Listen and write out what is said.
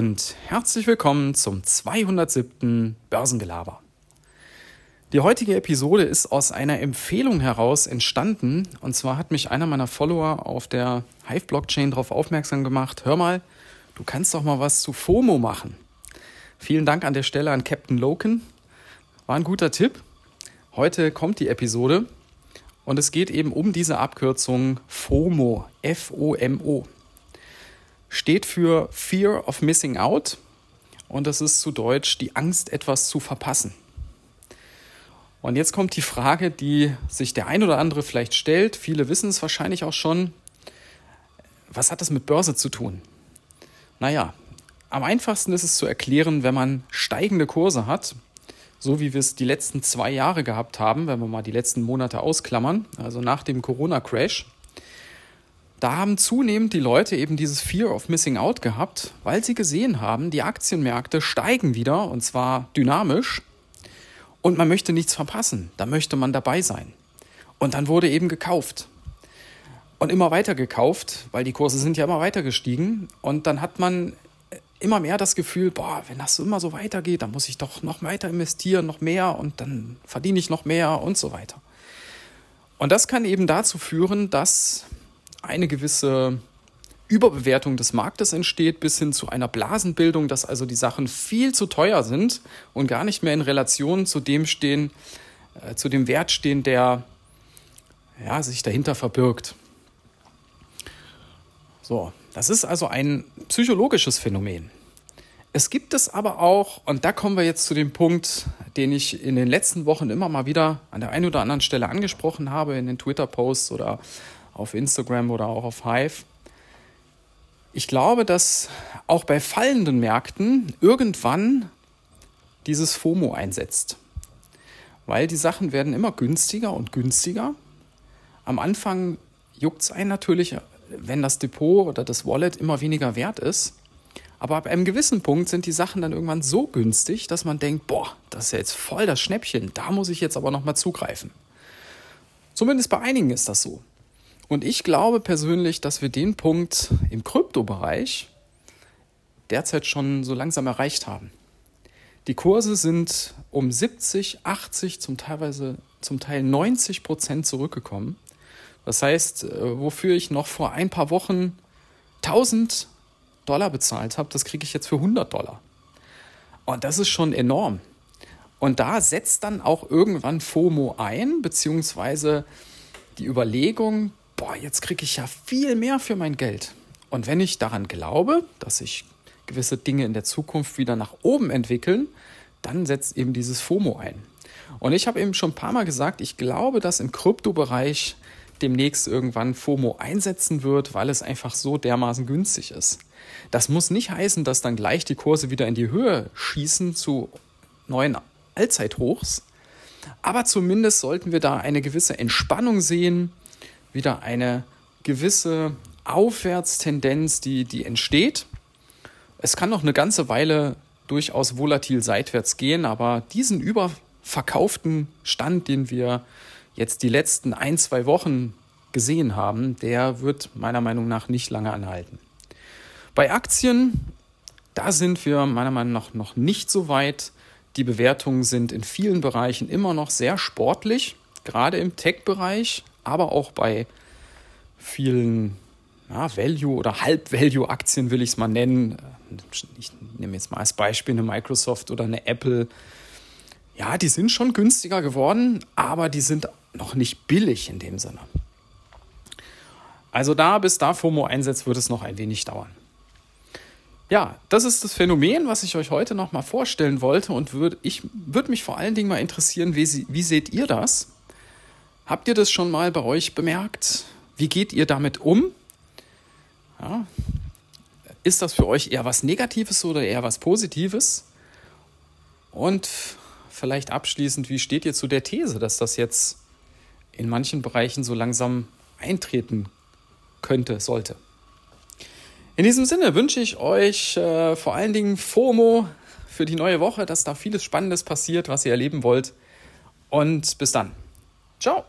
und herzlich willkommen zum 207. Börsengelaber. Die heutige Episode ist aus einer Empfehlung heraus entstanden. Und zwar hat mich einer meiner Follower auf der Hive-Blockchain darauf aufmerksam gemacht, hör mal, du kannst doch mal was zu FOMO machen. Vielen Dank an der Stelle an Captain Loken. War ein guter Tipp. Heute kommt die Episode und es geht eben um diese Abkürzung FOMO, F-O-M-O steht für Fear of Missing Out und das ist zu Deutsch die Angst, etwas zu verpassen. Und jetzt kommt die Frage, die sich der ein oder andere vielleicht stellt. Viele wissen es wahrscheinlich auch schon. Was hat das mit Börse zu tun? Naja, am einfachsten ist es zu erklären, wenn man steigende Kurse hat, so wie wir es die letzten zwei Jahre gehabt haben, wenn wir mal die letzten Monate ausklammern, also nach dem Corona-Crash da haben zunehmend die Leute eben dieses Fear of Missing Out gehabt, weil sie gesehen haben, die Aktienmärkte steigen wieder und zwar dynamisch und man möchte nichts verpassen, da möchte man dabei sein. Und dann wurde eben gekauft und immer weiter gekauft, weil die Kurse sind ja immer weiter gestiegen und dann hat man immer mehr das Gefühl, boah, wenn das immer so weitergeht, dann muss ich doch noch weiter investieren, noch mehr und dann verdiene ich noch mehr und so weiter. Und das kann eben dazu führen, dass eine gewisse Überbewertung des Marktes entsteht, bis hin zu einer Blasenbildung, dass also die Sachen viel zu teuer sind und gar nicht mehr in Relation zu dem stehen, äh, zu dem Wert stehen, der ja, sich dahinter verbirgt. So, das ist also ein psychologisches Phänomen. Es gibt es aber auch, und da kommen wir jetzt zu dem Punkt, den ich in den letzten Wochen immer mal wieder an der einen oder anderen Stelle angesprochen habe, in den Twitter-Posts oder auf Instagram oder auch auf Hive. Ich glaube, dass auch bei fallenden Märkten irgendwann dieses FOMO einsetzt. Weil die Sachen werden immer günstiger und günstiger. Am Anfang juckt es einen natürlich, wenn das Depot oder das Wallet immer weniger wert ist. Aber ab einem gewissen Punkt sind die Sachen dann irgendwann so günstig, dass man denkt, boah, das ist ja jetzt voll das Schnäppchen, da muss ich jetzt aber nochmal zugreifen. Zumindest bei einigen ist das so. Und ich glaube persönlich, dass wir den Punkt im Kryptobereich derzeit schon so langsam erreicht haben. Die Kurse sind um 70, 80, zum teilweise zum Teil 90 Prozent zurückgekommen. Das heißt, äh, wofür ich noch vor ein paar Wochen 1000 Dollar bezahlt habe, das kriege ich jetzt für 100 Dollar. Und das ist schon enorm. Und da setzt dann auch irgendwann FOMO ein, beziehungsweise die Überlegung, boah, jetzt kriege ich ja viel mehr für mein Geld. Und wenn ich daran glaube, dass sich gewisse Dinge in der Zukunft wieder nach oben entwickeln, dann setzt eben dieses FOMO ein. Und ich habe eben schon ein paar Mal gesagt, ich glaube, dass im Kryptobereich demnächst irgendwann FOMO einsetzen wird, weil es einfach so dermaßen günstig ist. Das muss nicht heißen, dass dann gleich die Kurse wieder in die Höhe schießen zu neuen Allzeithochs, aber zumindest sollten wir da eine gewisse Entspannung sehen, wieder eine gewisse Aufwärtstendenz, die, die entsteht. Es kann noch eine ganze Weile durchaus volatil seitwärts gehen, aber diesen überverkauften Stand, den wir jetzt die letzten ein, zwei Wochen gesehen haben, der wird meiner Meinung nach nicht lange anhalten. Bei Aktien, da sind wir meiner Meinung nach noch nicht so weit. Die Bewertungen sind in vielen Bereichen immer noch sehr sportlich, gerade im Tech-Bereich aber auch bei vielen ja, Value- oder Halb-Value-Aktien will ich es mal nennen. Ich nehme jetzt mal als Beispiel eine Microsoft oder eine Apple. Ja, die sind schon günstiger geworden, aber die sind noch nicht billig in dem Sinne. Also da, bis da FOMO einsetzt, wird es noch ein wenig dauern. Ja, das ist das Phänomen, was ich euch heute noch mal vorstellen wollte und würd, ich würde mich vor allen Dingen mal interessieren, wie, wie seht ihr das? Habt ihr das schon mal bei euch bemerkt? Wie geht ihr damit um? Ja. Ist das für euch eher was Negatives oder eher was Positives? Und vielleicht abschließend, wie steht ihr zu der These, dass das jetzt in manchen Bereichen so langsam eintreten könnte, sollte? In diesem Sinne wünsche ich euch äh, vor allen Dingen FOMO für die neue Woche, dass da vieles Spannendes passiert, was ihr erleben wollt. Und bis dann. Ciao.